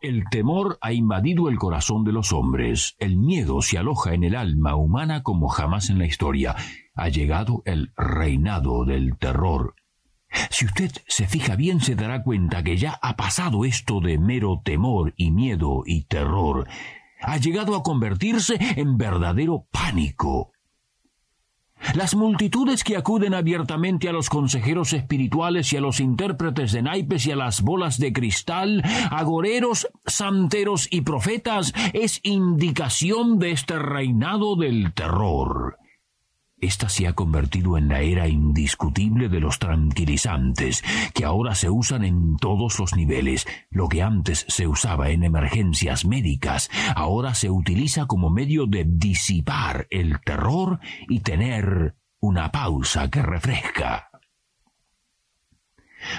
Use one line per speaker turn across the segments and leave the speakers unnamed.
El temor ha invadido el corazón de los hombres, el miedo se aloja en el alma humana como jamás en la historia. Ha llegado el reinado del terror. Si usted se fija bien se dará cuenta que ya ha pasado esto de mero temor y miedo y terror. Ha llegado a convertirse en verdadero pánico. Las multitudes que acuden abiertamente a los consejeros espirituales y a los intérpretes de naipes y a las bolas de cristal, agoreros, santeros y profetas, es indicación de este reinado del terror. Esta se ha convertido en la era indiscutible de los tranquilizantes, que ahora se usan en todos los niveles. Lo que antes se usaba en emergencias médicas, ahora se utiliza como medio de disipar el terror y tener una pausa que refresca.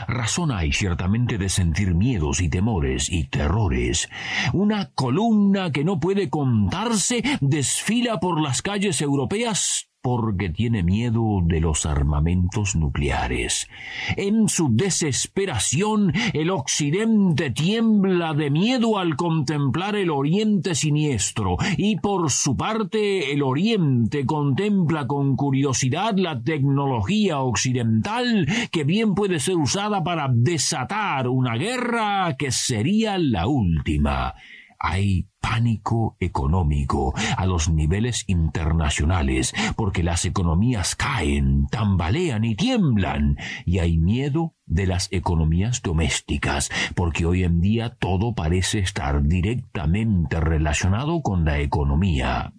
Razón hay ciertamente de sentir miedos y temores y terrores. Una columna que no puede contarse desfila por las calles europeas porque tiene miedo de los armamentos nucleares. En su desesperación, el Occidente tiembla de miedo al contemplar el Oriente siniestro, y por su parte el Oriente contempla con curiosidad la tecnología occidental que bien puede ser usada para desatar una guerra que sería la última. Hay pánico económico a los niveles internacionales, porque las economías caen, tambalean y tiemblan, y hay miedo de las economías domésticas, porque hoy en día todo parece estar directamente relacionado con la economía.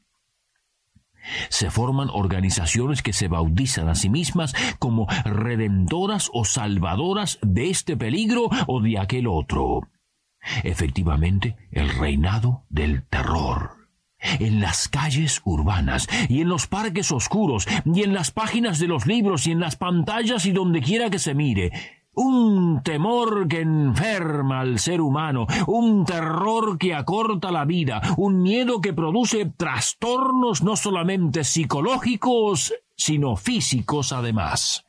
Se forman organizaciones que se bautizan a sí mismas como redentoras o salvadoras de este peligro o de aquel otro. Efectivamente, el reinado del terror. En las calles urbanas y en los parques oscuros y en las páginas de los libros y en las pantallas y donde quiera que se mire, un temor que enferma al ser humano, un terror que acorta la vida, un miedo que produce trastornos no solamente psicológicos, sino físicos además.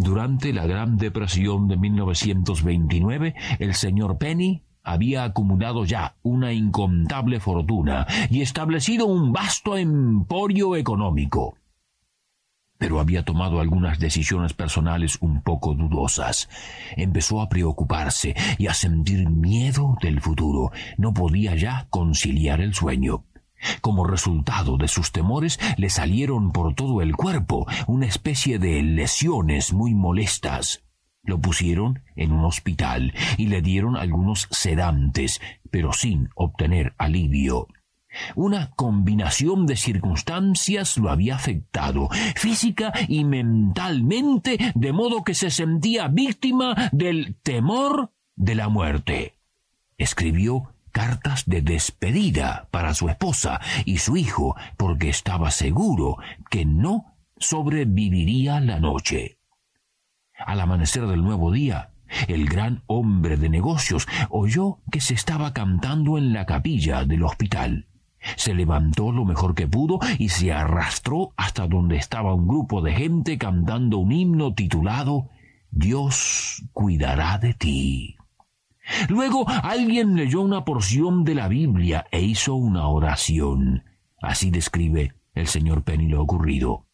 Durante la Gran Depresión de 1929, el señor Penny había acumulado ya una incontable fortuna y establecido un vasto emporio económico. Pero había tomado algunas decisiones personales un poco dudosas. Empezó a preocuparse y a sentir miedo del futuro. No podía ya conciliar el sueño. Como resultado de sus temores le salieron por todo el cuerpo una especie de lesiones muy molestas. Lo pusieron en un hospital y le dieron algunos sedantes, pero sin obtener alivio. Una combinación de circunstancias lo había afectado, física y mentalmente, de modo que se sentía víctima del temor de la muerte. Escribió cartas de despedida para su esposa y su hijo, porque estaba seguro que no sobreviviría la noche. Al amanecer del nuevo día, el gran hombre de negocios oyó que se estaba cantando en la capilla del hospital. Se levantó lo mejor que pudo y se arrastró hasta donde estaba un grupo de gente cantando un himno titulado Dios cuidará de ti. Luego alguien leyó una porción de la Biblia e hizo una oración. Así describe el señor Penny lo ocurrido.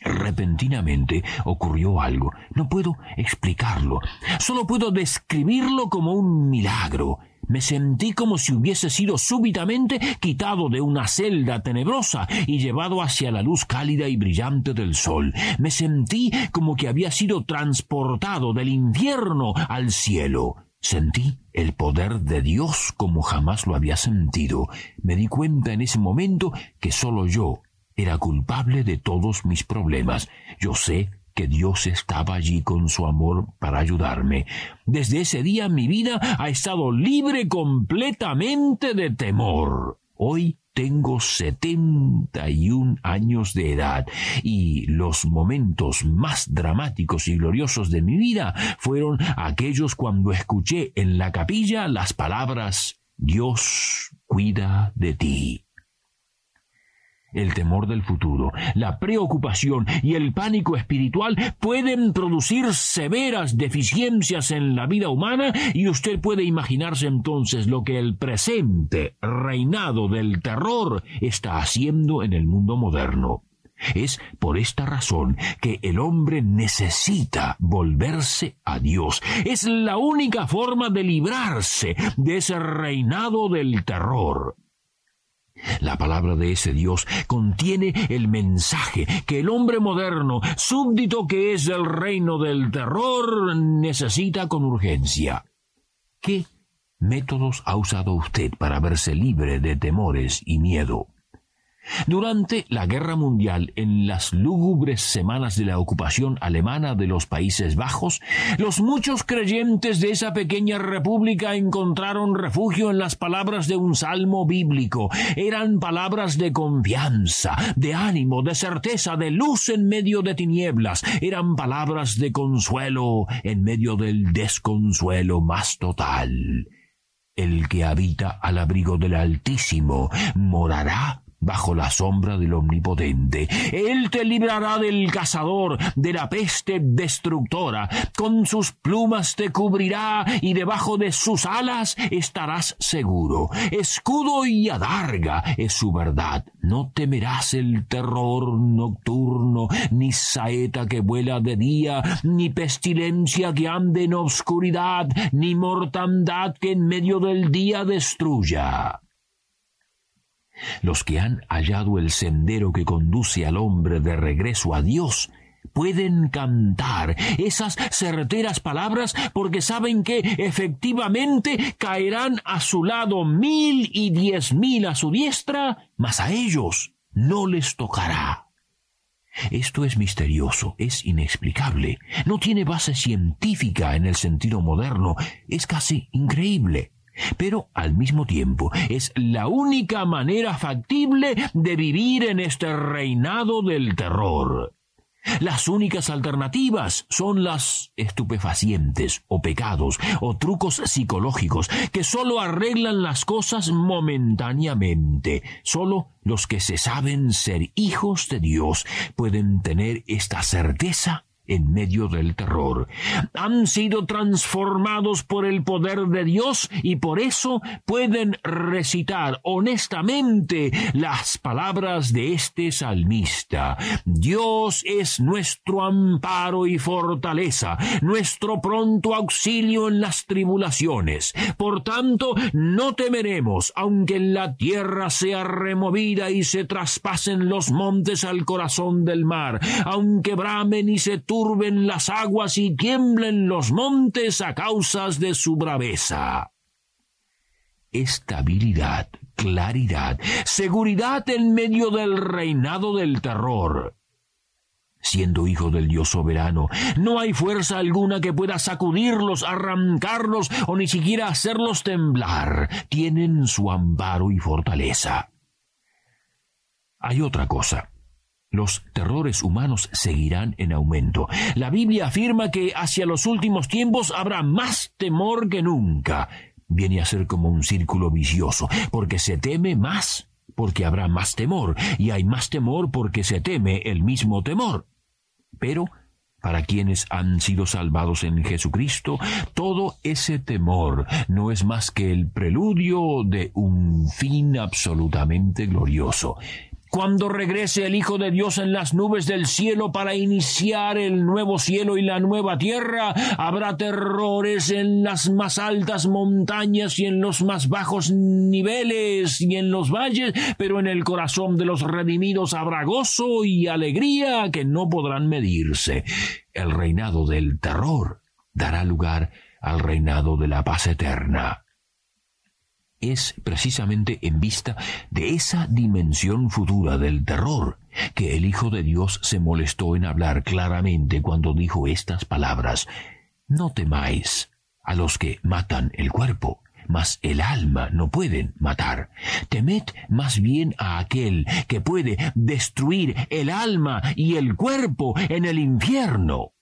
Repentinamente ocurrió algo. No puedo explicarlo. Solo puedo describirlo como un milagro. Me sentí como si hubiese sido súbitamente quitado de una celda tenebrosa y llevado hacia la luz cálida y brillante del sol. Me sentí como que había sido transportado del infierno al cielo. Sentí el poder de Dios como jamás lo había sentido. Me di cuenta en ese momento que solo yo era culpable de todos mis problemas. Yo sé que Dios estaba allí con su amor para ayudarme. Desde ese día mi vida ha estado libre completamente de temor. Hoy tengo setenta y un años de edad y los momentos más dramáticos y gloriosos de mi vida fueron aquellos cuando escuché en la capilla las palabras Dios cuida de ti el temor del futuro, la preocupación y el pánico espiritual pueden producir severas deficiencias en la vida humana y usted puede imaginarse entonces lo que el presente reinado del terror está haciendo en el mundo moderno. Es por esta razón que el hombre necesita volverse a Dios. Es la única forma de librarse de ese reinado del terror. La palabra de ese Dios contiene el mensaje que el hombre moderno, súbdito que es el reino del terror, necesita con urgencia. ¿Qué métodos ha usado usted para verse libre de temores y miedo? Durante la Guerra Mundial, en las lúgubres semanas de la ocupación alemana de los Países Bajos, los muchos creyentes de esa pequeña república encontraron refugio en las palabras de un salmo bíblico. Eran palabras de confianza, de ánimo, de certeza, de luz en medio de tinieblas. Eran palabras de consuelo en medio del desconsuelo más total. El que habita al abrigo del Altísimo morará bajo la sombra del Omnipotente. Él te librará del cazador, de la peste destructora. Con sus plumas te cubrirá y debajo de sus alas estarás seguro. Escudo y adarga es su verdad. No temerás el terror nocturno, ni saeta que vuela de día, ni pestilencia que ande en obscuridad, ni mortandad que en medio del día destruya. Los que han hallado el sendero que conduce al hombre de regreso a Dios pueden cantar esas certeras palabras porque saben que efectivamente caerán a su lado mil y diez mil a su diestra, mas a ellos no les tocará. Esto es misterioso, es inexplicable, no tiene base científica en el sentido moderno, es casi increíble pero al mismo tiempo es la única manera factible de vivir en este reinado del terror. Las únicas alternativas son las estupefacientes o pecados o trucos psicológicos que sólo arreglan las cosas momentáneamente. Sólo los que se saben ser hijos de Dios pueden tener esta certeza en medio del terror. Han sido transformados por el poder de Dios y por eso pueden recitar honestamente las palabras de este salmista. Dios es nuestro amparo y fortaleza, nuestro pronto auxilio en las tribulaciones. Por tanto, no temeremos, aunque la tierra sea removida y se traspasen los montes al corazón del mar, aunque bramen y se turben las aguas y tiemblen los montes a causas de su braveza. Estabilidad, claridad, seguridad en medio del reinado del terror. Siendo hijo del Dios soberano, no hay fuerza alguna que pueda sacudirlos, arrancarlos o ni siquiera hacerlos temblar. Tienen su amparo y fortaleza. Hay otra cosa los terrores humanos seguirán en aumento. La Biblia afirma que hacia los últimos tiempos habrá más temor que nunca. Viene a ser como un círculo vicioso, porque se teme más, porque habrá más temor, y hay más temor porque se teme el mismo temor. Pero, para quienes han sido salvados en Jesucristo, todo ese temor no es más que el preludio de un fin absolutamente glorioso cuando regrese el Hijo de Dios en las nubes del cielo para iniciar el nuevo cielo y la nueva tierra, habrá terrores en las más altas montañas y en los más bajos niveles y en los valles, pero en el corazón de los redimidos habrá gozo y alegría que no podrán medirse. El reinado del terror dará lugar al reinado de la paz eterna es precisamente en vista de esa dimensión futura del terror que el Hijo de Dios se molestó en hablar claramente cuando dijo estas palabras, No temáis a los que matan el cuerpo, mas el alma no pueden matar. Temed más bien a aquel que puede destruir el alma y el cuerpo en el infierno.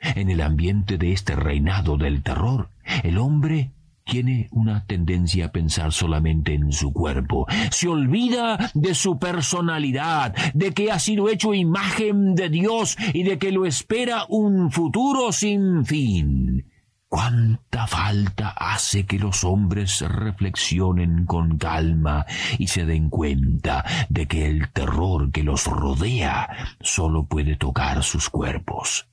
En el ambiente de este reinado del terror, el hombre tiene una tendencia a pensar solamente en su cuerpo. Se olvida de su personalidad, de que ha sido hecho imagen de Dios y de que lo espera un futuro sin fin. ¿Cuánta falta hace que los hombres reflexionen con calma y se den cuenta de que el terror que los rodea solo puede tocar sus cuerpos?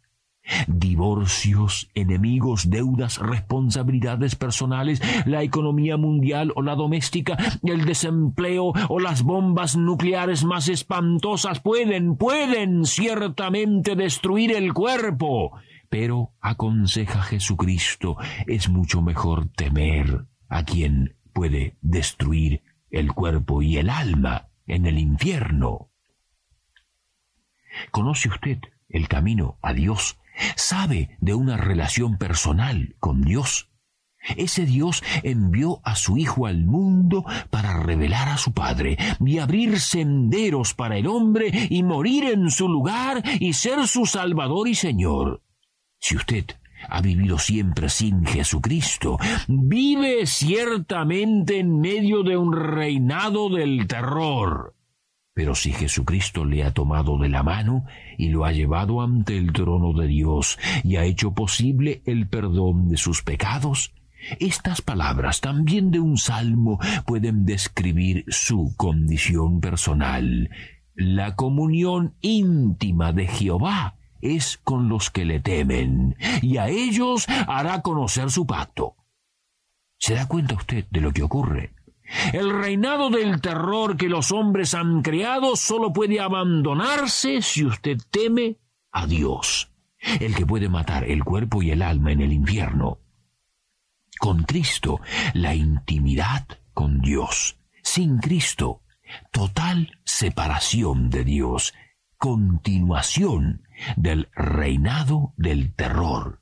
Divorcios, enemigos, deudas, responsabilidades personales, la economía mundial o la doméstica, el desempleo o las bombas nucleares más espantosas pueden, pueden ciertamente destruir el cuerpo. Pero, aconseja Jesucristo, es mucho mejor temer a quien puede destruir el cuerpo y el alma en el infierno. ¿Conoce usted el camino a Dios sabe de una relación personal con Dios. Ese Dios envió a su Hijo al mundo para revelar a su Padre y abrir senderos para el hombre y morir en su lugar y ser su Salvador y Señor. Si usted ha vivido siempre sin Jesucristo, vive ciertamente en medio de un reinado del terror. Pero si Jesucristo le ha tomado de la mano y lo ha llevado ante el trono de Dios y ha hecho posible el perdón de sus pecados, estas palabras también de un salmo pueden describir su condición personal. La comunión íntima de Jehová es con los que le temen, y a ellos hará conocer su pacto. ¿Se da cuenta usted de lo que ocurre? El reinado del terror que los hombres han creado solo puede abandonarse si usted teme a Dios, el que puede matar el cuerpo y el alma en el infierno. Con Cristo, la intimidad con Dios. Sin Cristo, total separación de Dios, continuación del reinado del terror.